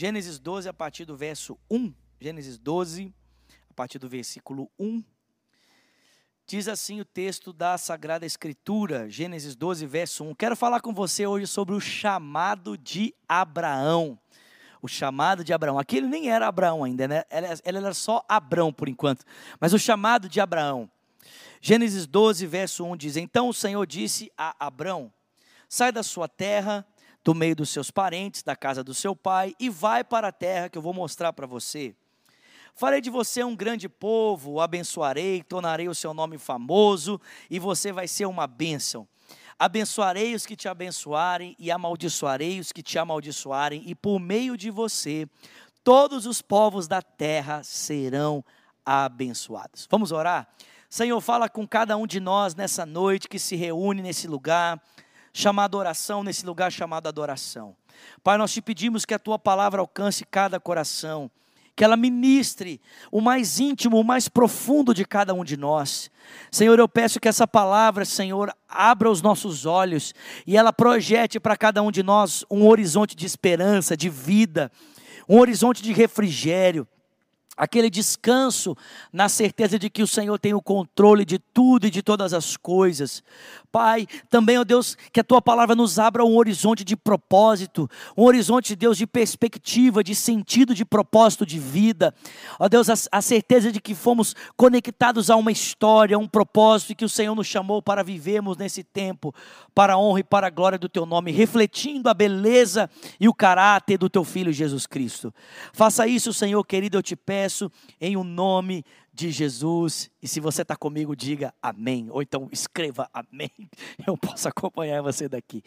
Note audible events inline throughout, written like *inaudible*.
Gênesis 12, a partir do verso 1. Gênesis 12, a partir do versículo 1. Diz assim o texto da Sagrada Escritura, Gênesis 12, verso 1. Quero falar com você hoje sobre o chamado de Abraão. O chamado de Abraão. Aqui ele nem era Abraão ainda, né? Ele era só Abraão por enquanto. Mas o chamado de Abraão. Gênesis 12, verso 1 diz: Então o Senhor disse a Abraão: Sai da sua terra do meio dos seus parentes, da casa do seu pai, e vai para a terra que eu vou mostrar para você. Farei de você um grande povo, o abençoarei, tornarei o seu nome famoso, e você vai ser uma bênção. Abençoarei os que te abençoarem, e amaldiçoarei os que te amaldiçoarem, e por meio de você, todos os povos da terra serão abençoados. Vamos orar? Senhor, fala com cada um de nós nessa noite que se reúne nesse lugar chamado oração, nesse lugar chamado adoração. Pai, nós te pedimos que a tua palavra alcance cada coração, que ela ministre o mais íntimo, o mais profundo de cada um de nós. Senhor, eu peço que essa palavra, Senhor, abra os nossos olhos e ela projete para cada um de nós um horizonte de esperança, de vida, um horizonte de refrigério aquele descanso na certeza de que o Senhor tem o controle de tudo e de todas as coisas. Pai, também, ó Deus, que a tua palavra nos abra um horizonte de propósito, um horizonte, Deus, de perspectiva, de sentido, de propósito de vida. Ó Deus, a, a certeza de que fomos conectados a uma história, a um propósito e que o Senhor nos chamou para vivermos nesse tempo, para a honra e para a glória do teu nome, refletindo a beleza e o caráter do teu filho Jesus Cristo. Faça isso, Senhor querido, eu te peço, em o um nome de Jesus. E se você está comigo, diga amém. Ou então escreva amém. *laughs* Eu posso acompanhar você daqui.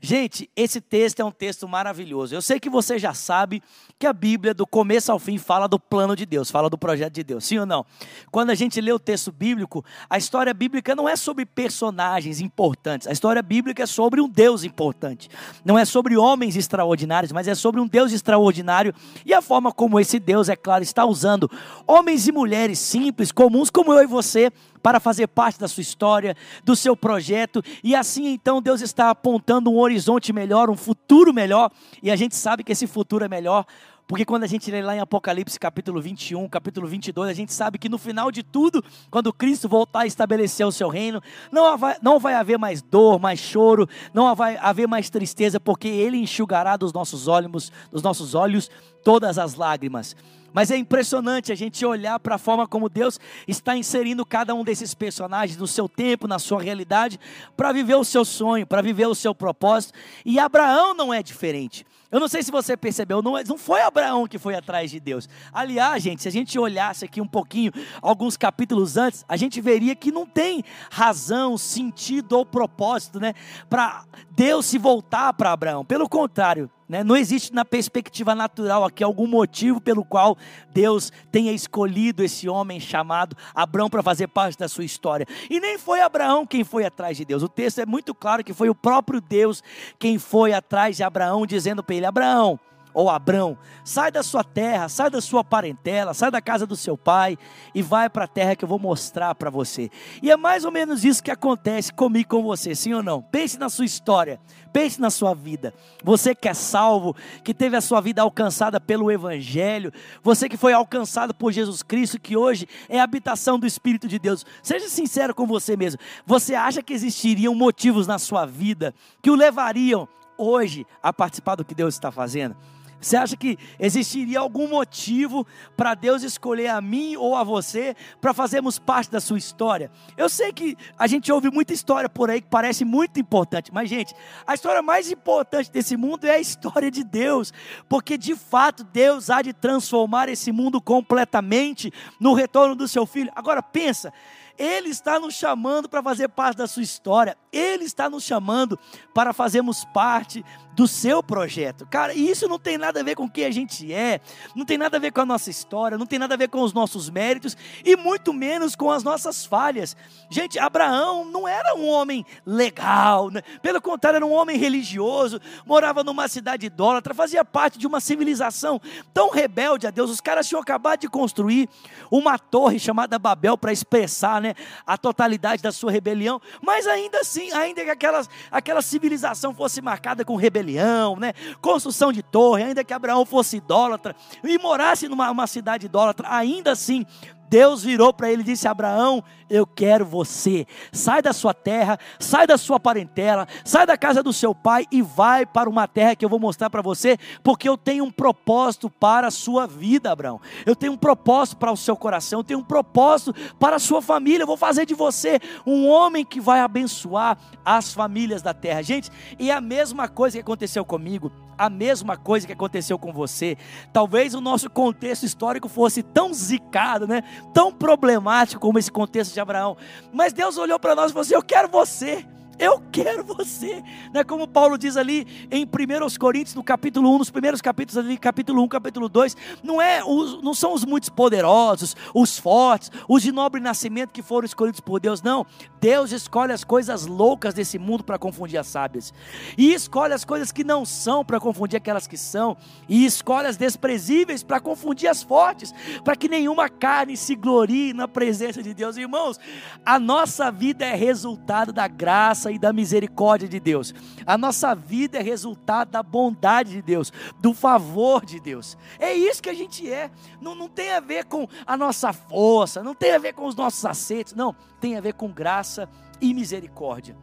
Gente, esse texto é um texto maravilhoso. Eu sei que você já sabe que a Bíblia, do começo ao fim, fala do plano de Deus, fala do projeto de Deus. Sim ou não? Quando a gente lê o texto bíblico, a história bíblica não é sobre personagens importantes. A história bíblica é sobre um Deus importante. Não é sobre homens extraordinários, mas é sobre um Deus extraordinário e a forma como esse Deus, é claro, está usando homens e mulheres simples, comuns como eu e você, para fazer parte da sua história, do seu projeto, e assim então Deus está apontando um horizonte melhor, um futuro melhor, e a gente sabe que esse futuro é melhor porque quando a gente lê lá em Apocalipse capítulo 21, capítulo 22, a gente sabe que no final de tudo, quando Cristo voltar a estabelecer o seu reino, não vai, não vai haver mais dor, mais choro, não vai haver mais tristeza, porque Ele enxugará dos nossos olhos, dos nossos olhos todas as lágrimas. Mas é impressionante a gente olhar para a forma como Deus está inserindo cada um desses personagens no seu tempo, na sua realidade, para viver o seu sonho, para viver o seu propósito. E Abraão não é diferente. Eu não sei se você percebeu, não, é, não foi Abraão que foi atrás de Deus. Aliás, gente, se a gente olhasse aqui um pouquinho, alguns capítulos antes, a gente veria que não tem razão, sentido ou propósito, né, para Deus se voltar para Abraão. Pelo contrário? Não existe na perspectiva natural aqui algum motivo pelo qual Deus tenha escolhido esse homem chamado Abraão para fazer parte da sua história. E nem foi Abraão quem foi atrás de Deus. O texto é muito claro que foi o próprio Deus quem foi atrás de Abraão, dizendo para ele: Abraão, ou Abrão, sai da sua terra, sai da sua parentela, sai da casa do seu pai e vai para a terra que eu vou mostrar para você. E é mais ou menos isso que acontece comigo com você, sim ou não? Pense na sua história, pense na sua vida. Você que é salvo, que teve a sua vida alcançada pelo Evangelho, você que foi alcançado por Jesus Cristo, que hoje é a habitação do Espírito de Deus. Seja sincero com você mesmo. Você acha que existiriam motivos na sua vida que o levariam hoje a participar do que Deus está fazendo? Você acha que existiria algum motivo para Deus escolher a mim ou a você para fazermos parte da sua história? Eu sei que a gente ouve muita história por aí que parece muito importante, mas, gente, a história mais importante desse mundo é a história de Deus, porque de fato Deus há de transformar esse mundo completamente no retorno do seu filho. Agora, pensa. Ele está nos chamando para fazer parte da sua história. Ele está nos chamando para fazermos parte do seu projeto. Cara, e isso não tem nada a ver com quem a gente é, não tem nada a ver com a nossa história, não tem nada a ver com os nossos méritos e muito menos com as nossas falhas. Gente, Abraão não era um homem legal, né? pelo contrário, era um homem religioso, morava numa cidade idólatra, fazia parte de uma civilização tão rebelde a Deus. Os caras tinham acabado de construir uma torre chamada Babel para expressar né, a totalidade da sua rebelião, mas ainda assim, ainda que aquela, aquela civilização fosse marcada com rebelião, né, construção de torre, ainda que Abraão fosse idólatra e morasse numa uma cidade idólatra, ainda assim Deus virou para ele e disse: Abraão, eu quero você. Sai da sua terra, sai da sua parentela, sai da casa do seu pai e vai para uma terra que eu vou mostrar para você, porque eu tenho um propósito para a sua vida, Abraão. Eu tenho um propósito para o seu coração, eu tenho um propósito para a sua família. Eu vou fazer de você um homem que vai abençoar as famílias da terra. Gente, e a mesma coisa que aconteceu comigo, a mesma coisa que aconteceu com você. Talvez o nosso contexto histórico fosse tão zicado, né? Tão problemático como esse contexto de Abraão. Mas Deus olhou para nós e falou assim: Eu quero você. Eu quero você. Não é como Paulo diz ali em 1 Coríntios, no capítulo 1, nos primeiros capítulos ali, capítulo 1, capítulo 2, não, é os, não são os muitos poderosos, os fortes, os de nobre nascimento que foram escolhidos por Deus, não. Deus escolhe as coisas loucas desse mundo para confundir as sábias. E escolhe as coisas que não são para confundir aquelas que são. E escolhe as desprezíveis para confundir as fortes, para que nenhuma carne se glorie na presença de Deus. Irmãos, a nossa vida é resultado da graça graça e da misericórdia de Deus. A nossa vida é resultado da bondade de Deus, do favor de Deus. É isso que a gente é. Não, não tem a ver com a nossa força, não tem a ver com os nossos acertos, não. Tem a ver com graça e misericórdia.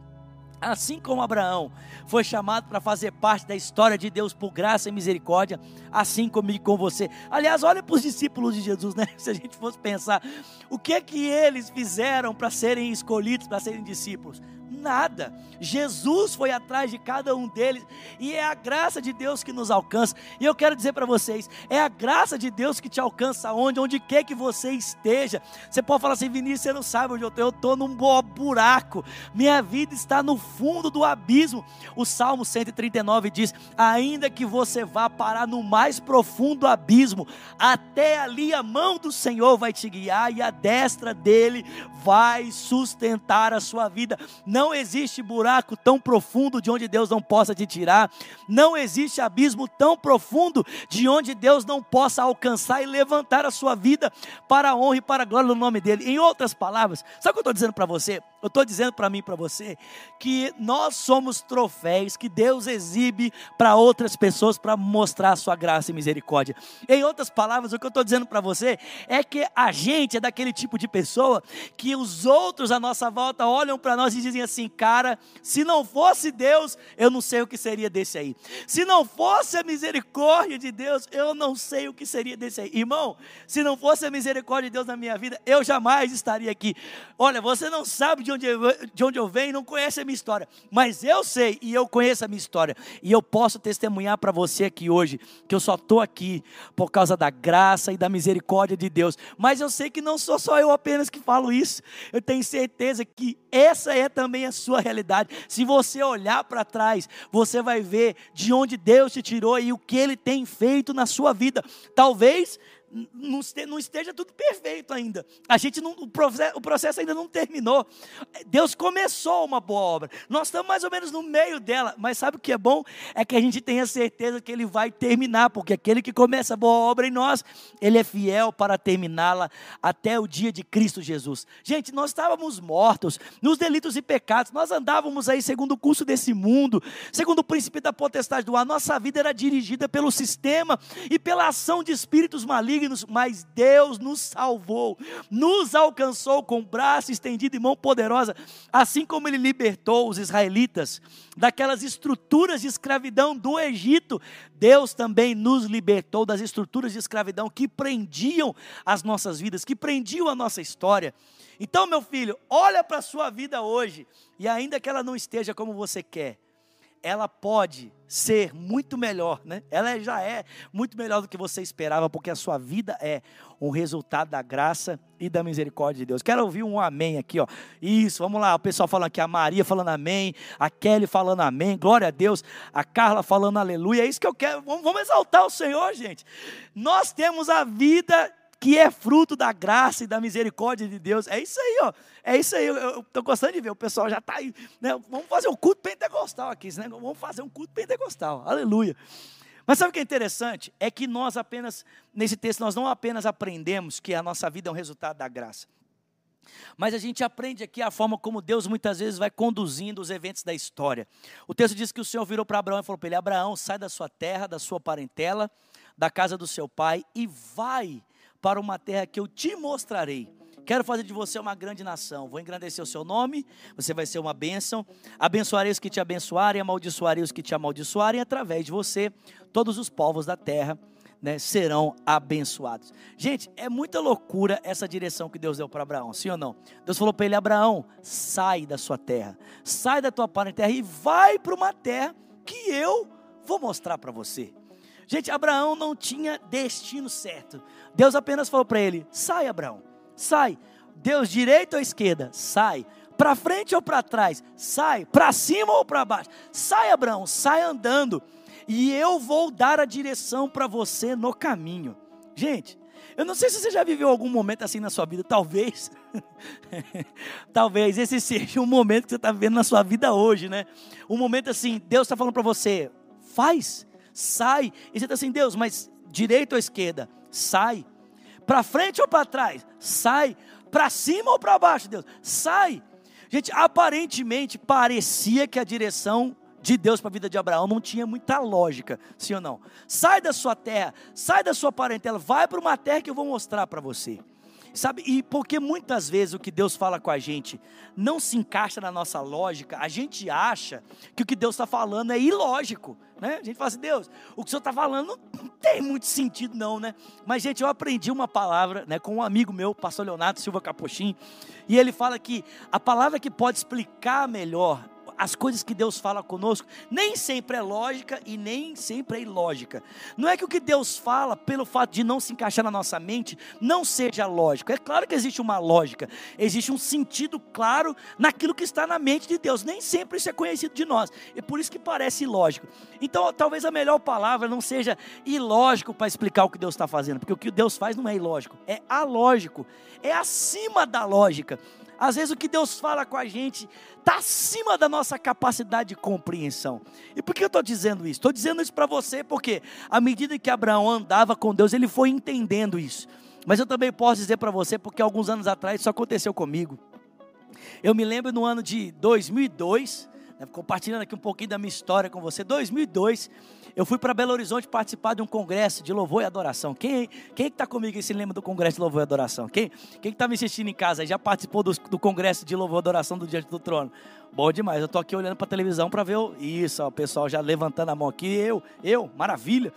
Assim como Abraão foi chamado para fazer parte da história de Deus por graça e misericórdia, assim comigo e com você. Aliás, olha para os discípulos de Jesus, né? *laughs* Se a gente fosse pensar, o que é que eles fizeram para serem escolhidos, para serem discípulos? Nada. Jesus foi atrás de cada um deles e é a graça de Deus que nos alcança. E eu quero dizer para vocês, é a graça de Deus que te alcança onde, onde quer que você esteja. Você pode falar assim, Vinícius, você não sabe onde eu estou. Eu estou num buraco. Minha vida está no fundo do abismo. O Salmo 139 diz: ainda que você vá parar no mais profundo abismo, até ali a mão do Senhor vai te guiar e a destra dele vai sustentar a sua vida. Não não existe buraco tão profundo de onde Deus não possa te tirar. Não existe abismo tão profundo de onde Deus não possa alcançar e levantar a sua vida para a honra e para a glória do nome dEle. Em outras palavras, sabe o que eu estou dizendo para você? Eu estou dizendo para mim e para você que nós somos troféus que Deus exibe para outras pessoas para mostrar a sua graça e misericórdia. Em outras palavras, o que eu estou dizendo para você é que a gente é daquele tipo de pessoa que os outros à nossa volta olham para nós e dizem assim: cara, se não fosse Deus, eu não sei o que seria desse aí. Se não fosse a misericórdia de Deus, eu não sei o que seria desse aí. Irmão, se não fosse a misericórdia de Deus na minha vida, eu jamais estaria aqui. Olha, você não sabe de onde eu, de onde eu venho não conhece a minha história, mas eu sei e eu conheço a minha história, e eu posso testemunhar para você aqui hoje que eu só estou aqui por causa da graça e da misericórdia de Deus, mas eu sei que não sou só eu apenas que falo isso, eu tenho certeza que essa é também a sua realidade. Se você olhar para trás, você vai ver de onde Deus te tirou e o que Ele tem feito na sua vida. Talvez não esteja tudo perfeito ainda. A gente não, o processo, o processo ainda não terminou. Deus começou uma boa obra. Nós estamos mais ou menos no meio dela, mas sabe o que é bom? É que a gente tenha certeza que ele vai terminar, porque aquele que começa a boa obra em nós, ele é fiel para terminá-la até o dia de Cristo Jesus. Gente, nós estávamos mortos nos delitos e pecados. Nós andávamos aí segundo o curso desse mundo, segundo o princípio da potestade do ar. Nossa vida era dirigida pelo sistema e pela ação de espíritos malignos mas Deus nos salvou, nos alcançou com braço estendido e mão poderosa, assim como Ele libertou os israelitas daquelas estruturas de escravidão do Egito. Deus também nos libertou das estruturas de escravidão que prendiam as nossas vidas, que prendiam a nossa história. Então, meu filho, olha para a sua vida hoje, e ainda que ela não esteja como você quer, ela pode ser muito melhor, né? Ela já é muito melhor do que você esperava, porque a sua vida é um resultado da graça e da misericórdia de Deus. Quero ouvir um amém aqui, ó. Isso, vamos lá, o pessoal falando aqui, a Maria falando amém, a Kelly falando amém, glória a Deus, a Carla falando aleluia. É isso que eu quero. Vamos, vamos exaltar o Senhor, gente. Nós temos a vida que é fruto da graça e da misericórdia de Deus. É isso aí, ó. É isso aí. Eu estou gostando de ver. O pessoal já está aí. Né? Vamos fazer um culto pentecostal aqui. Né? Vamos fazer um culto pentecostal. Aleluia. Mas sabe o que é interessante? É que nós apenas, nesse texto, nós não apenas aprendemos que a nossa vida é um resultado da graça. Mas a gente aprende aqui a forma como Deus muitas vezes vai conduzindo os eventos da história. O texto diz que o Senhor virou para Abraão e falou para ele: Abraão, sai da sua terra, da sua parentela, da casa do seu pai e vai para uma terra que eu te mostrarei. Quero fazer de você uma grande nação. Vou engrandecer o seu nome, você vai ser uma bênção. Abençoarei os que te abençoarem, amaldiçoarei os que te amaldiçoarem. Através de você, todos os povos da terra né, serão abençoados. Gente, é muita loucura essa direção que Deus deu para Abraão, sim ou não? Deus falou para ele: Abraão, sai da sua terra, sai da tua parentela e vai para uma terra que eu vou mostrar para você. Gente, Abraão não tinha destino certo. Deus apenas falou para ele: sai, Abraão sai. Deus, direita ou esquerda? Sai. Para frente ou para trás? Sai. Para cima ou para baixo? Sai, Abraão, sai andando. E eu vou dar a direção para você no caminho. Gente, eu não sei se você já viveu algum momento assim na sua vida, talvez. *laughs* talvez esse seja um momento que você está vivendo na sua vida hoje, né? Um momento assim, Deus está falando para você, faz, sai. E você está assim, Deus, mas direita ou esquerda? Sai. Para frente ou para trás? Sai. Para cima ou para baixo, Deus? Sai. Gente, aparentemente parecia que a direção de Deus para a vida de Abraão não tinha muita lógica, sim ou não? Sai da sua terra, sai da sua parentela, vai para uma terra que eu vou mostrar para você. Sabe, e porque muitas vezes o que Deus fala com a gente não se encaixa na nossa lógica, a gente acha que o que Deus está falando é ilógico, né? A gente fala assim, Deus, o que o Senhor está falando não tem muito sentido não, né? Mas, gente, eu aprendi uma palavra né, com um amigo meu, pastor Leonardo Silva Capochim, e ele fala que a palavra que pode explicar melhor as coisas que Deus fala conosco nem sempre é lógica e nem sempre é ilógica. Não é que o que Deus fala, pelo fato de não se encaixar na nossa mente, não seja lógico. É claro que existe uma lógica, existe um sentido claro naquilo que está na mente de Deus. Nem sempre isso é conhecido de nós. É por isso que parece ilógico. Então, talvez a melhor palavra não seja ilógico para explicar o que Deus está fazendo, porque o que Deus faz não é ilógico, é alógico, é acima da lógica. Às vezes o que Deus fala com a gente está acima da nossa capacidade de compreensão. E por que eu estou dizendo isso? Estou dizendo isso para você porque, à medida que Abraão andava com Deus, ele foi entendendo isso. Mas eu também posso dizer para você, porque alguns anos atrás isso aconteceu comigo. Eu me lembro no ano de 2002, né, compartilhando aqui um pouquinho da minha história com você. 2002, eu fui para Belo Horizonte participar de um congresso de louvor e adoração. Quem quem está comigo e se lembra do congresso de louvor e adoração? Quem quem está me assistindo em casa já participou do, do congresso de louvor e adoração do Diante do Trono? Bom demais. Eu estou aqui olhando para a televisão para ver o, isso, ó, o pessoal já levantando a mão aqui. Eu, eu, maravilha.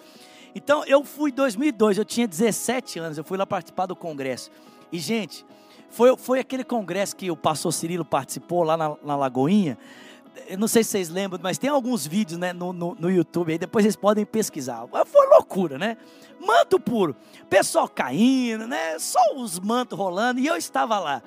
Então eu fui em 2002, eu tinha 17 anos, eu fui lá participar do congresso. E gente, foi, foi aquele congresso que o pastor Cirilo participou lá na, na Lagoinha eu não sei se vocês lembram, mas tem alguns vídeos né, no, no, no, YouTube aí, depois vocês podem pesquisar. Foi loucura, né? Manto puro, pessoal caindo, né? Só os mantos rolando, e eu estava lá.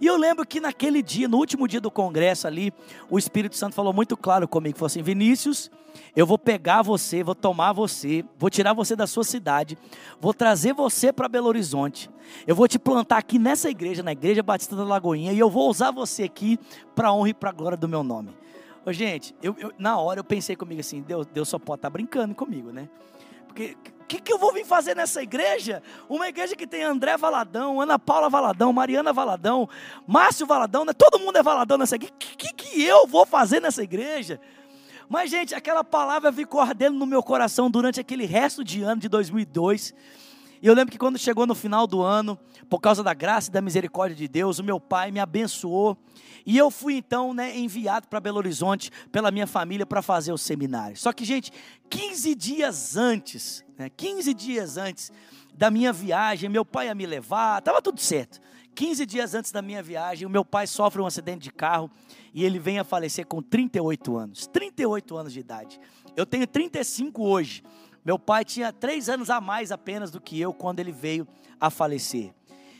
E eu lembro que naquele dia, no último dia do congresso ali, o Espírito Santo falou muito claro comigo, falou assim, Vinícius, eu vou pegar você, vou tomar você, vou tirar você da sua cidade, vou trazer você para Belo Horizonte, eu vou te plantar aqui nessa igreja, na Igreja Batista da Lagoinha, e eu vou usar você aqui para honra e para glória do meu nome. Ô, gente, eu, eu, na hora eu pensei comigo assim, Deus, Deus só pode estar tá brincando comigo, né? Porque o que, que eu vou vir fazer nessa igreja? Uma igreja que tem André Valadão, Ana Paula Valadão, Mariana Valadão, Márcio Valadão, né? todo mundo é Valadão nessa igreja. O que, que, que eu vou fazer nessa igreja? Mas, gente, aquela palavra ficou ardendo no meu coração durante aquele resto de ano de 2002. E eu lembro que quando chegou no final do ano, por causa da graça e da misericórdia de Deus, o meu pai me abençoou. E eu fui então né, enviado para Belo Horizonte pela minha família para fazer o seminário. Só que, gente, 15 dias antes, né, 15 dias antes da minha viagem, meu pai ia me levar, estava tudo certo. 15 dias antes da minha viagem, o meu pai sofre um acidente de carro e ele vem a falecer com 38 anos. 38 anos de idade. Eu tenho 35 hoje. Meu pai tinha três anos a mais apenas do que eu quando ele veio a falecer.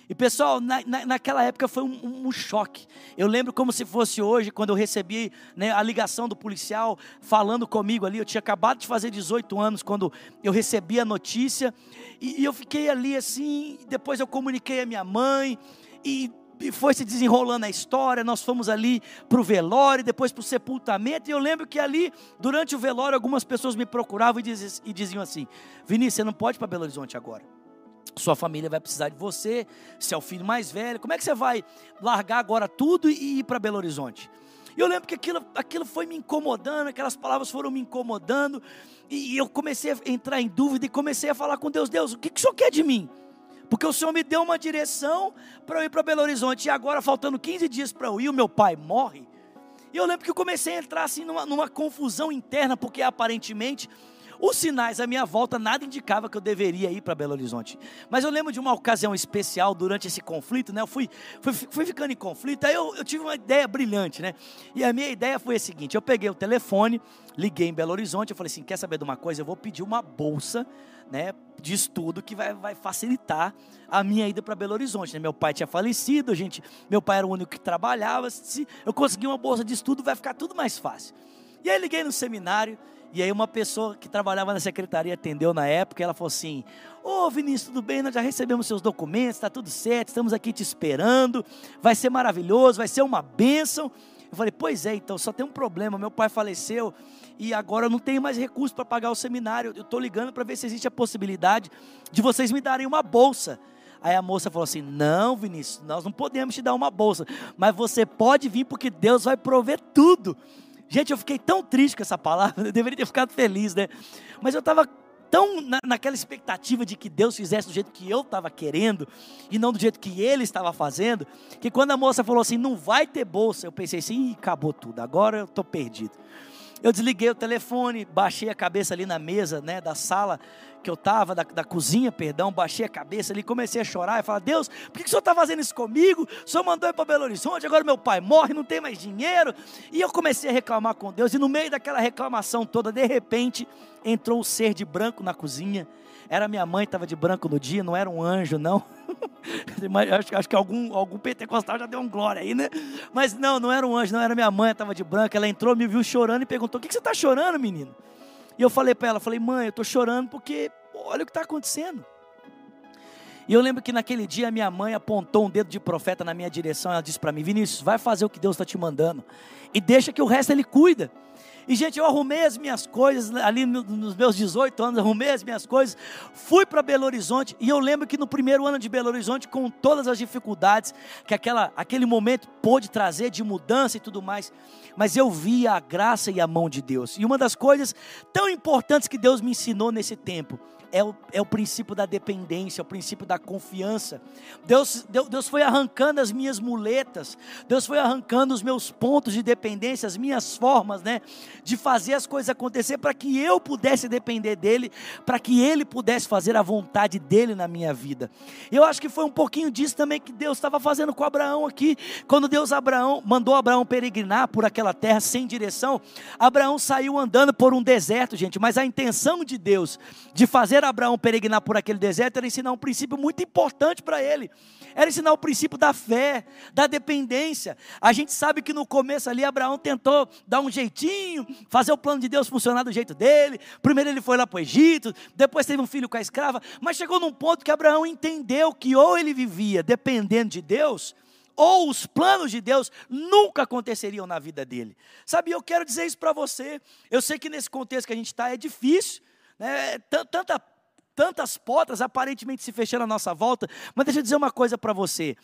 E pessoal, na, na, naquela época foi um, um, choque. Eu lembro como se fosse hoje, quando eu recebi né, a ligação do policial falando comigo ali. Eu tinha acabado de fazer 18 anos quando eu recebi a notícia. E, e eu fiquei ali assim. Depois eu comuniquei a minha mãe. E foi se desenrolando a história. Nós fomos ali para o velório, depois para o sepultamento. E eu lembro que ali, durante o velório, algumas pessoas me procuravam e diziam, e diziam assim: Vinícius, você não pode ir para Belo Horizonte agora. Sua família vai precisar de você, você é o filho mais velho. Como é que você vai largar agora tudo e ir para Belo Horizonte? E eu lembro que aquilo, aquilo foi me incomodando, aquelas palavras foram me incomodando. E eu comecei a entrar em dúvida e comecei a falar com Deus: Deus, o que, que o Senhor quer de mim? Porque o Senhor me deu uma direção para eu ir para Belo Horizonte. E agora, faltando 15 dias para eu ir, o meu pai morre. E eu lembro que eu comecei a entrar assim numa, numa confusão interna, porque aparentemente os sinais à minha volta nada indicava que eu deveria ir para Belo Horizonte. Mas eu lembro de uma ocasião especial durante esse conflito, né? Eu fui, fui, fui ficando em conflito, aí eu, eu tive uma ideia brilhante, né? E a minha ideia foi a seguinte: eu peguei o telefone, liguei em Belo Horizonte, eu falei assim: quer saber de uma coisa? Eu vou pedir uma bolsa, né? De estudo que vai, vai facilitar a minha ida para Belo Horizonte. Né? Meu pai tinha falecido, gente, meu pai era o único que trabalhava. Se eu conseguir uma bolsa de estudo, vai ficar tudo mais fácil. E aí liguei no seminário e aí uma pessoa que trabalhava na secretaria atendeu na época, e ela falou assim: Ô oh, Vinícius, tudo bem? Nós já recebemos seus documentos, está tudo certo, estamos aqui te esperando, vai ser maravilhoso, vai ser uma bênção. Eu falei, pois é, então só tem um problema, meu pai faleceu e agora eu não tenho mais recurso para pagar o seminário. Eu estou ligando para ver se existe a possibilidade de vocês me darem uma bolsa. Aí a moça falou assim: Não, Vinícius, nós não podemos te dar uma bolsa, mas você pode vir porque Deus vai prover tudo. Gente, eu fiquei tão triste com essa palavra, *laughs* eu deveria ter ficado feliz, né? Mas eu estava tão na, naquela expectativa de que Deus fizesse do jeito que eu estava querendo e não do jeito que ele estava fazendo, que quando a moça falou assim, não vai ter bolsa, eu pensei assim, acabou tudo, agora eu estou perdido. Eu desliguei o telefone, baixei a cabeça ali na mesa né, da sala que eu estava, da, da, cozinha, perdão, baixei a cabeça ali, comecei a chorar e falar: Deus, por que, que o senhor está fazendo isso comigo? O senhor mandou ir para Belo Horizonte, agora meu pai morre, não tem mais dinheiro. E eu comecei a reclamar com Deus, e no meio daquela reclamação toda, de repente, entrou um ser de branco na cozinha. Era minha mãe, estava de branco no dia, não era um anjo, não. Acho, acho, que algum, algum pentecostal já deu um glória aí, né? Mas não, não era um anjo, não era minha mãe, estava de branco. Ela entrou, me viu chorando e perguntou: O que, que você está chorando, menino? E eu falei para ela, falei, mãe, eu estou chorando porque olha o que está acontecendo. E eu lembro que naquele dia minha mãe apontou um dedo de profeta na minha direção. Ela disse para mim: Vinícius, vai fazer o que Deus está te mandando e deixa que o resto Ele cuida. E, gente, eu arrumei as minhas coisas ali nos meus 18 anos, arrumei as minhas coisas, fui para Belo Horizonte. E eu lembro que no primeiro ano de Belo Horizonte, com todas as dificuldades que aquela, aquele momento pôde trazer de mudança e tudo mais, mas eu via a graça e a mão de Deus. E uma das coisas tão importantes que Deus me ensinou nesse tempo é o, é o princípio da dependência, é o princípio da confiança. Deus, Deus, Deus foi arrancando as minhas muletas, Deus foi arrancando os meus pontos de dependência, as minhas formas, né, de fazer as coisas acontecer para que eu pudesse depender dEle, para que Ele pudesse fazer a vontade dEle na minha vida. Eu acho que foi um pouquinho disso também que Deus estava fazendo com Abraão aqui, quando Deus Abraão mandou Abraão peregrinar por aquela terra sem direção, Abraão saiu andando por um deserto, gente, mas a intenção de Deus de fazer Abraão peregrinar por aquele deserto era ensinar um princípio muito importante para ele. Era ensinar o princípio da fé, da dependência. A gente sabe que no começo ali Abraão tentou dar um jeitinho, fazer o plano de Deus funcionar do jeito dele. Primeiro ele foi lá para o Egito, depois teve um filho com a escrava, mas chegou num ponto que Abraão entendeu que ou ele vivia dependendo de Deus, ou os planos de Deus nunca aconteceriam na vida dele. Sabe, eu quero dizer isso para você. Eu sei que nesse contexto que a gente está é difícil, né? tanta tantas portas aparentemente se fechando à nossa volta, mas deixa eu dizer uma coisa para você.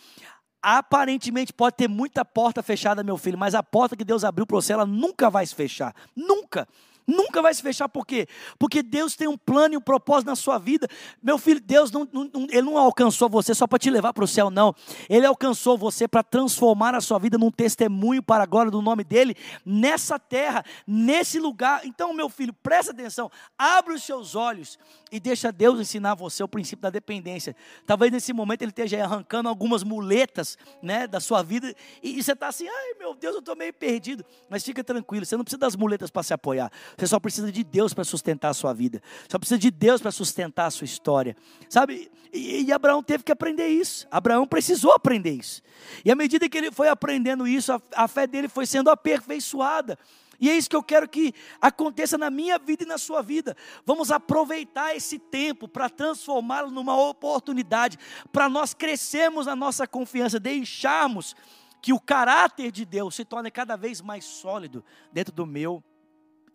Aparentemente pode ter muita porta fechada, meu filho, mas a porta que Deus abriu para você, ela nunca vai se fechar. Nunca. Nunca vai se fechar, por quê? Porque Deus tem um plano e um propósito na sua vida. Meu filho, Deus não, não ele não alcançou você só para te levar para o céu, não. Ele alcançou você para transformar a sua vida num testemunho para a glória do nome dEle, nessa terra, nesse lugar. Então, meu filho, presta atenção, abre os seus olhos e deixa Deus ensinar você o princípio da dependência. Talvez nesse momento Ele esteja arrancando algumas muletas né, da sua vida e, e você está assim, ai meu Deus, eu estou meio perdido. Mas fica tranquilo, você não precisa das muletas para se apoiar. Você só precisa de Deus para sustentar a sua vida. Só precisa de Deus para sustentar a sua história. Sabe? E, e, Abraão teve que aprender isso. Abraão precisou aprender isso. E à medida que ele foi aprendendo isso, a, a fé dele foi sendo aperfeiçoada. E é isso que eu quero que aconteça na minha vida e na sua vida. Vamos aproveitar esse tempo para transformá-lo numa oportunidade, para nós crescermos na nossa confiança, deixarmos que o caráter de Deus se torne cada vez mais sólido dentro do meu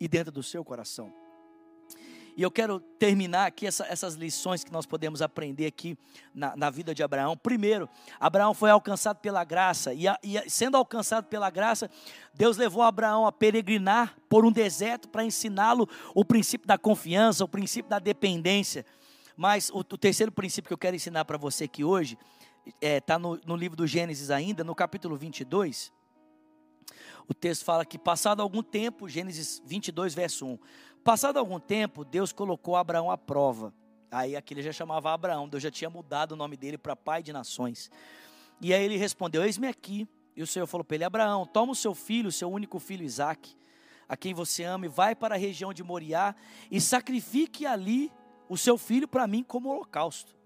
e dentro do seu coração. E eu quero terminar aqui essa, essas lições que nós podemos aprender aqui na, na, vida de Abraão. Primeiro, Abraão foi alcançado pela graça, e, a, e sendo alcançado pela graça, Deus levou Abraão a peregrinar por um deserto para ensiná-lo o princípio da confiança, o princípio da dependência. Mas o, o terceiro princípio que eu quero ensinar para você aqui hoje está é, tá no, no livro do Gênesis ainda, no capítulo 22. O texto fala que, passado algum tempo, Gênesis 22, verso 1. Passado algum tempo, Deus colocou Abraão à prova. Aí aquele já chamava Abraão, Deus já tinha mudado o nome dele para pai de nações. E aí ele respondeu: Eis-me aqui. E o Senhor falou para ele: Abraão, toma o seu filho, o seu único filho Isaque, a quem você ama, e vai para a região de Moriá e sacrifique ali o seu filho para mim como holocausto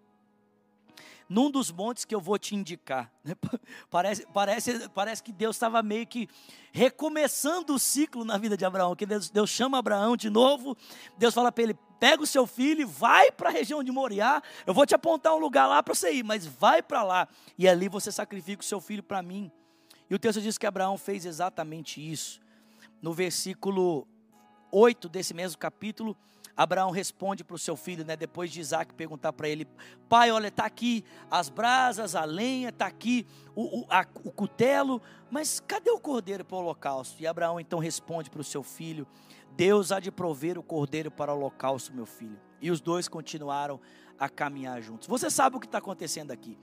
num dos montes que eu vou te indicar. *laughs* Parece, parece, parece que Deus estava meio que recomeçando o ciclo na vida de Abraão, que Deus, Deus chama Abraão de novo, Deus fala para ele, pega o seu filho e vai para a região de Moriá, eu vou te apontar um lugar lá para você ir, mas vai para lá, e ali você sacrifica o seu filho para mim. E o texto diz que Abraão fez exatamente isso. No versículo 8 desse mesmo capítulo, Abraão responde para o seu filho, né, depois de Isaac perguntar para ele: Pai, olha, está aqui as brasas, a lenha, está aqui o, o, a, o cutelo, mas cadê o cordeiro para o holocausto? E Abraão então responde para o seu filho: Deus há de prover o cordeiro para o holocausto, meu filho. E os dois continuaram a caminhar juntos. Você sabe o que está acontecendo aqui.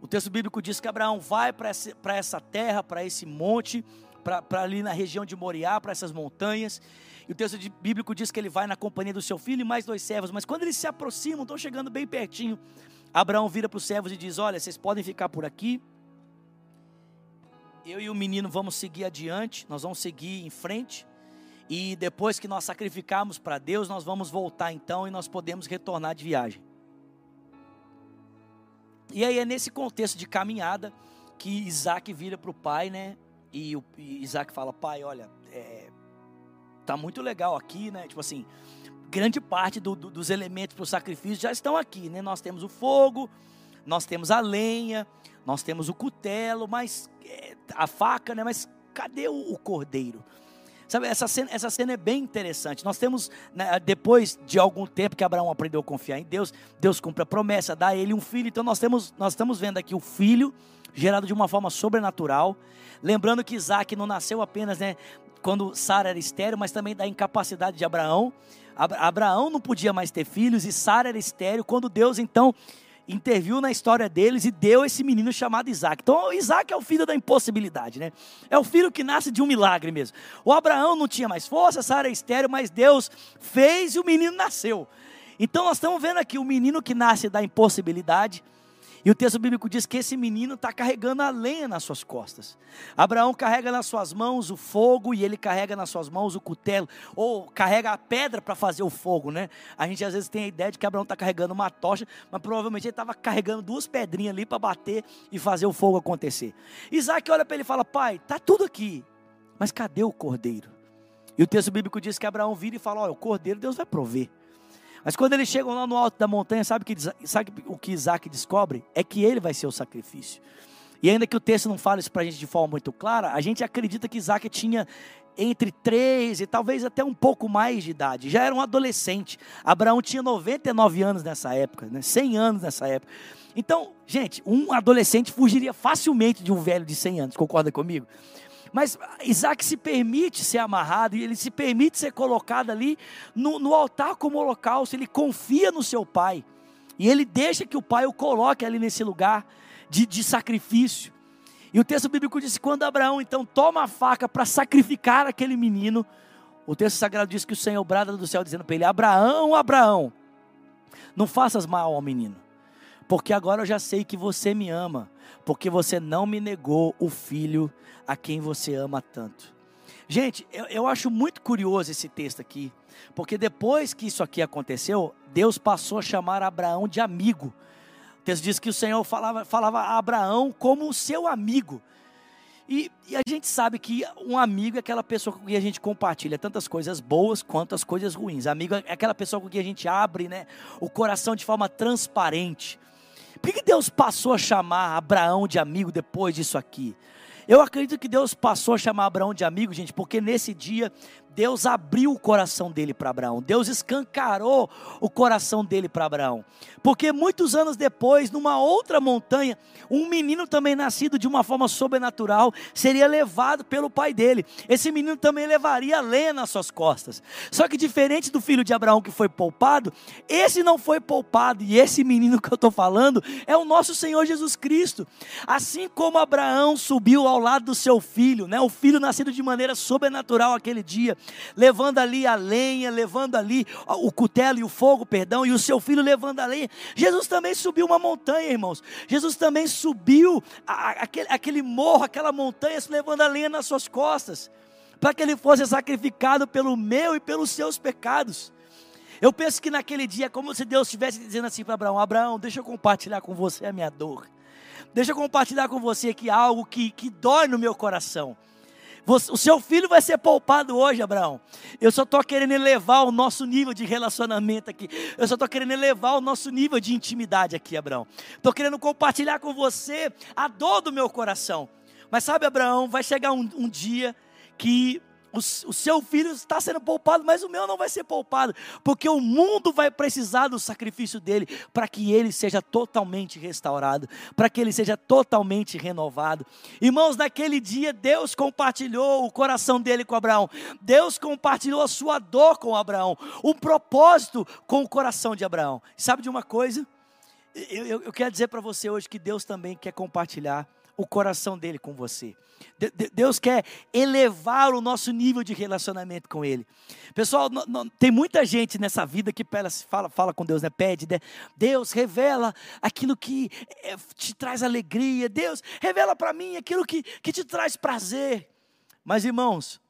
O texto bíblico diz que Abraão vai para essa terra, para esse monte, para ali na região de Moriá, para essas montanhas. E o texto bíblico diz que ele vai na companhia do seu filho e mais dois servos. Mas quando eles se aproximam, estão chegando bem pertinho, Abraão vira para os servos e diz: Olha, vocês podem ficar por aqui. Eu e o menino vamos seguir adiante, nós vamos seguir em frente. E depois que nós sacrificarmos para Deus, nós vamos voltar então e nós podemos retornar de viagem. E aí é nesse contexto de caminhada que Isaac vira para o pai, né? E, o, e Isaac fala: Pai, olha, é, tá muito legal aqui, né? Tipo assim, grande parte do, do, dos elementos para o sacrifício já estão aqui, né? Nós temos o fogo, nós temos a lenha, nós temos o cutelo, mas é, a faca, né? Mas cadê o, o cordeiro? Sabe, essa cena, essa cena é bem interessante. Nós temos, né, depois de algum tempo que Abraão aprendeu a confiar em Deus, Deus cumpre a promessa, dá a ele um filho. Então nós, temos, nós estamos vendo aqui o filho gerado de uma forma sobrenatural. Lembrando que Isaac não nasceu apenas né, quando Sara era estéreo, mas também da incapacidade de Abraão. Abraão não podia mais ter filhos e Sara era estéreo, quando Deus então interviu na história deles e deu esse menino chamado Isaac. Então, Isaac é o filho da impossibilidade, né? É o filho que nasce de um milagre mesmo. O Abraão não tinha mais força, Sara é estéreo, mas Deus fez e o menino nasceu. Então, nós estamos vendo aqui o menino que nasce da impossibilidade e o texto bíblico diz que esse menino está carregando a lenha nas suas costas. Abraão carrega nas suas mãos o fogo e ele carrega nas suas mãos o cutelo, ou carrega a pedra para fazer o fogo, né? A gente às vezes tem a ideia de que Abraão está carregando uma tocha, mas provavelmente ele estava carregando duas pedrinhas ali para bater e fazer o fogo acontecer. Isaac olha para ele e fala: Pai, tá tudo aqui, mas cadê o cordeiro? E o texto bíblico diz que Abraão vira e fala: Olha, o cordeiro Deus vai prover. Mas quando eles chegam lá no alto da montanha, sabe, que, sabe o que Isaac descobre? É que ele vai ser o sacrifício. E ainda que o texto não fale isso para a gente de forma muito clara, a gente acredita que Isaac tinha entre 3 e talvez até um pouco mais de idade. Já era um adolescente. Abraão tinha 99 anos nessa época, né? 100 anos nessa época. Então, gente, um adolescente fugiria facilmente de um velho de 100 anos, concorda comigo? Mas Isaac se permite ser amarrado e ele se permite ser colocado ali no, no altar como holocausto. Ele confia no seu pai e ele deixa que o pai o coloque ali nesse lugar de, de sacrifício. E o texto bíblico diz quando Abraão então toma a faca para sacrificar aquele menino, o texto sagrado diz que o Senhor brada do céu dizendo para ele: Abraão, Abraão, não faças mal ao menino, porque agora eu já sei que você me ama, porque você não me negou o filho a quem você ama tanto. Gente, eu, eu acho muito curioso esse texto aqui, porque depois que isso aqui aconteceu, Deus passou a chamar Abraão de amigo. O texto diz que o Senhor falava, falava a Abraão como seu amigo. E, e, a gente sabe que um amigo é aquela pessoa com quem a gente compartilha tantas coisas boas quanto as coisas ruins. Amigo é aquela pessoa com quem a gente abre né, o coração de forma transparente. Por que Deus passou a chamar Abraão de amigo depois disso aqui? Eu acredito que Deus passou a chamar Abraão de amigo, gente, porque nesse dia Deus abriu o coração dele para Abraão, Deus escancarou o coração dele para Abraão, porque muitos anos depois, numa outra montanha, um menino também nascido de uma forma sobrenatural seria levado pelo pai dele. Esse menino também levaria lenha nas suas costas. Só que diferente do filho de Abraão que foi poupado, esse não foi poupado, e esse menino que eu estou falando é o nosso Senhor Jesus Cristo. Assim como Abraão subiu ao lado do seu filho, né, o filho nascido de maneira sobrenatural aquele dia, levando ali a lenha, levando ali o cutelo e o fogo, perdão, e o seu filho levando a lenha. Jesus também subiu uma montanha, irmãos. Jesus também subiu a, aquele, aquele morro, aquela montanha, levando a lenha nas suas costas, para que ele fosse sacrificado pelo meu e pelos seus pecados. Eu penso que naquele dia, como se Deus estivesse dizendo assim para Abraão: Abraão, deixa eu compartilhar com você a minha dor. Deixa eu compartilhar com você aqui algo que, que dói no meu coração. O seu filho vai ser poupado hoje, Abraão. Eu só estou querendo elevar o nosso nível de relacionamento aqui. Eu só estou querendo elevar o nosso nível de intimidade aqui, Abraão. Estou querendo compartilhar com você a dor do meu coração. Mas sabe, Abraão, vai chegar um, um dia que o, o seu filho está sendo poupado, mas o meu não vai ser poupado, porque o mundo vai precisar do sacrifício dele para que ele seja totalmente restaurado, para que ele seja totalmente renovado. Irmãos, naquele dia Deus compartilhou o coração dele com Abraão, Deus compartilhou a sua dor com Abraão, o propósito com o coração de Abraão. Sabe de uma coisa? Eu, eu, eu quero dizer para você hoje que Deus também quer compartilhar o coração dele com você. Deus quer elevar o nosso nível de relacionamento com Ele. Pessoal, tem muita gente nessa vida que fala, fala com Deus, né? Pede, né? Deus revela aquilo que é, te traz alegria. Deus revela para mim aquilo que, que te traz prazer. Mas irmãos,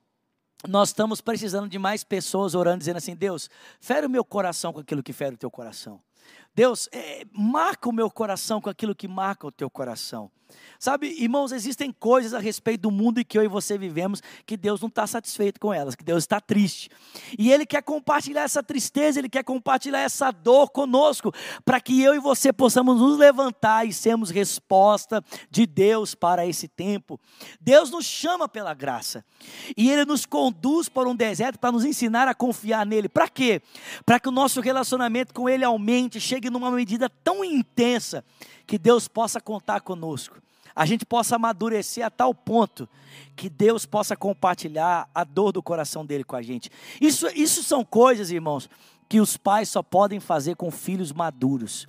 nós estamos precisando de mais pessoas orando, dizendo assim: Deus, fere o meu coração com aquilo que fere o teu coração. Deus, é, marca o meu coração com aquilo que marca o teu coração. Sabe, irmãos, existem coisas a respeito do mundo em que eu e você vivemos que Deus não está satisfeito com elas, que Deus está triste. E Ele quer compartilhar essa tristeza, Ele quer compartilhar essa dor conosco, para que eu e você possamos nos levantar e sermos resposta de Deus para esse tempo. Deus nos chama pela graça e Ele nos conduz para um deserto para nos ensinar a confiar nele. Para quê? Para que o nosso relacionamento com Ele aumente, chegue numa medida tão intensa que Deus possa contar conosco a gente possa amadurecer a tal ponto que Deus possa compartilhar a dor do coração dele com a gente. Isso, isso são coisas, irmãos, que os pais só podem fazer com filhos maduros.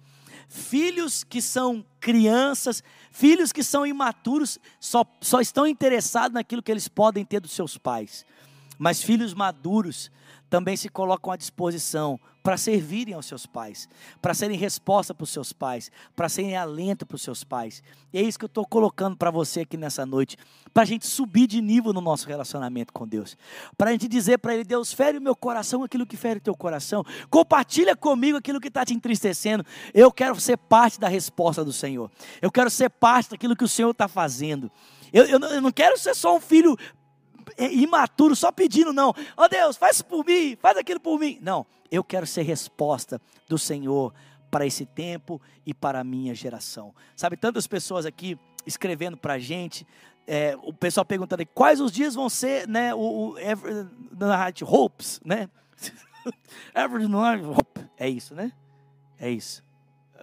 Filhos que são crianças, filhos que são imaturos, só, só estão interessados naquilo que eles podem ter dos seus pais. Mas filhos maduros também se colocam à disposição para servirem aos seus pais, para serem resposta para os seus pais, para serem alento para os seus pais. E é isso que eu estou colocando para você aqui nessa noite, para a gente subir de nível no nosso relacionamento com Deus, para a gente dizer para Ele: Deus, fere o meu coração aquilo que fere o teu coração, compartilha comigo aquilo que está te entristecendo. Eu quero ser parte da resposta do Senhor, eu quero ser parte daquilo que o Senhor está fazendo. Eu, eu, eu não quero ser só um filho imaturo, só pedindo, não. Ó oh, Deus, faz isso por mim, faz aquilo por mim. Não, eu quero ser resposta do Senhor para esse tempo e para a minha geração. Sabe, tantas pessoas aqui escrevendo para a gente, é, o pessoal perguntando quais os dias vão ser, né, o, o every hopes, né? *laughs* every night hope. É isso, né? É isso.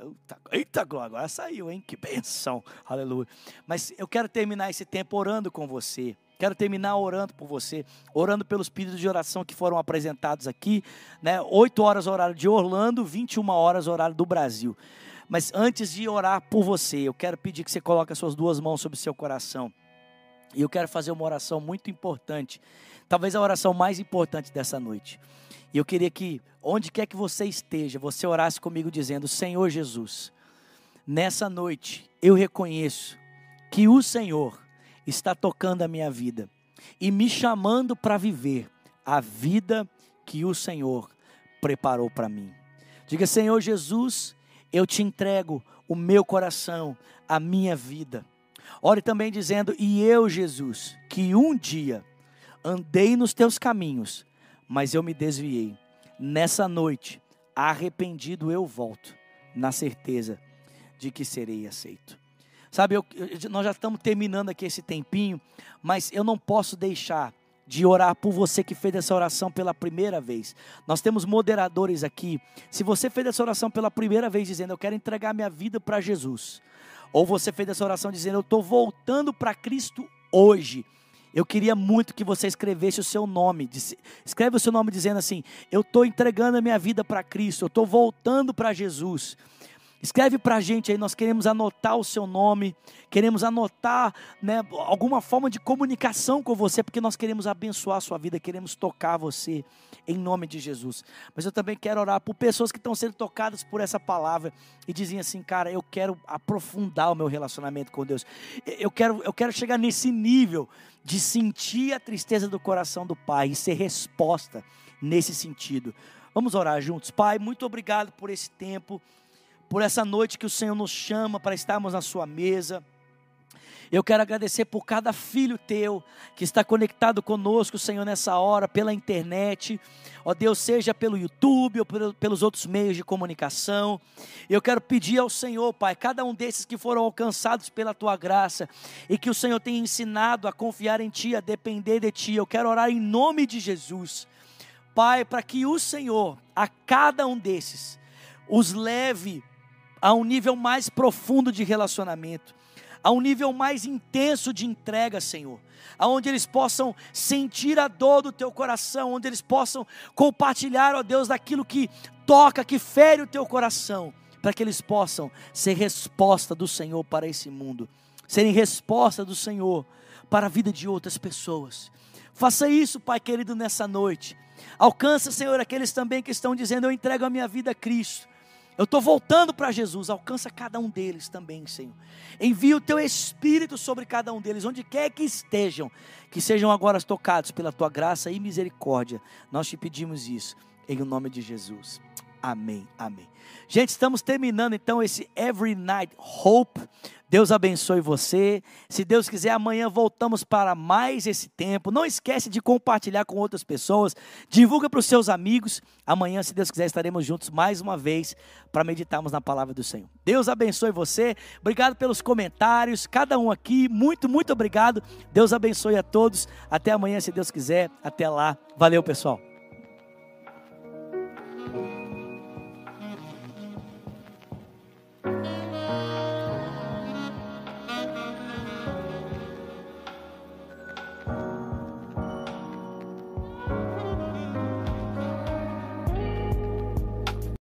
Eita, eita glória, agora saiu, hein? Que benção, aleluia. Mas eu quero terminar esse tempo orando com você. Quero terminar orando por você, orando pelos pedidos de oração que foram apresentados aqui, né? 8 horas horário de Orlando, 21 horas horário do Brasil. Mas antes de orar por você, eu quero pedir que você coloque as suas duas mãos sobre o seu coração. E eu quero fazer uma oração muito importante, talvez a oração mais importante dessa noite. E eu queria que, onde quer que você esteja, você orasse comigo dizendo: Senhor Jesus, nessa noite eu reconheço que o Senhor está tocando a minha vida e me chamando para viver a vida que o Senhor preparou para mim. Diga, Senhor Jesus, eu te entrego o meu coração, a minha vida. Ore também dizendo: E eu, Jesus, que um dia andei nos teus caminhos, mas eu me desviei. Nessa noite, arrependido eu volto, na certeza de que serei aceito. Sabe, eu, nós já estamos terminando aqui esse tempinho, mas eu não posso deixar de orar por você que fez essa oração pela primeira vez. Nós temos moderadores aqui. Se você fez essa oração pela primeira vez, dizendo eu quero entregar minha vida para Jesus, ou você fez essa oração dizendo eu estou voltando para Cristo hoje. Eu queria muito que você escrevesse o seu nome. Escreve o seu nome dizendo assim: Eu estou entregando a minha vida para Cristo, eu estou voltando para Jesus. Escreve para a gente aí, nós queremos anotar o seu nome, queremos anotar né, alguma forma de comunicação com você, porque nós queremos abençoar a sua vida, queremos tocar você em nome de Jesus. Mas eu também quero orar por pessoas que estão sendo tocadas por essa palavra e dizem assim, cara, eu quero aprofundar o meu relacionamento com Deus. Eu quero, eu quero chegar nesse nível de sentir a tristeza do coração do Pai e ser resposta nesse sentido. Vamos orar juntos. Pai, muito obrigado por esse tempo por essa noite que o Senhor nos chama para estarmos na Sua mesa. Eu quero agradecer por cada filho teu que está conectado conosco, Senhor, nessa hora, pela internet. Ó Deus, seja pelo YouTube ou pelos outros meios de comunicação. Eu quero pedir ao Senhor, Pai, cada um desses que foram alcançados pela tua graça e que o Senhor tenha ensinado a confiar em Ti, a depender de Ti. Eu quero orar em nome de Jesus, Pai, para que o Senhor, a cada um desses, os leve a um nível mais profundo de relacionamento, a um nível mais intenso de entrega, Senhor, aonde eles possam sentir a dor do teu coração, onde eles possam compartilhar, ó Deus, daquilo que toca, que fere o teu coração, para que eles possam ser resposta do Senhor para esse mundo, serem resposta do Senhor para a vida de outras pessoas. Faça isso, Pai querido, nessa noite. Alcança, Senhor, aqueles também que estão dizendo: Eu entrego a minha vida a Cristo. Eu estou voltando para Jesus, alcança cada um deles também, Senhor. Envia o teu Espírito sobre cada um deles, onde quer que estejam, que sejam agora tocados pela tua graça e misericórdia. Nós te pedimos isso, em nome de Jesus. Amém, amém. Gente, estamos terminando então esse Every Night Hope. Deus abençoe você. Se Deus quiser, amanhã voltamos para mais esse tempo. Não esquece de compartilhar com outras pessoas. Divulga para os seus amigos. Amanhã, se Deus quiser, estaremos juntos mais uma vez para meditarmos na palavra do Senhor. Deus abençoe você. Obrigado pelos comentários. Cada um aqui, muito, muito obrigado. Deus abençoe a todos. Até amanhã, se Deus quiser. Até lá. Valeu, pessoal.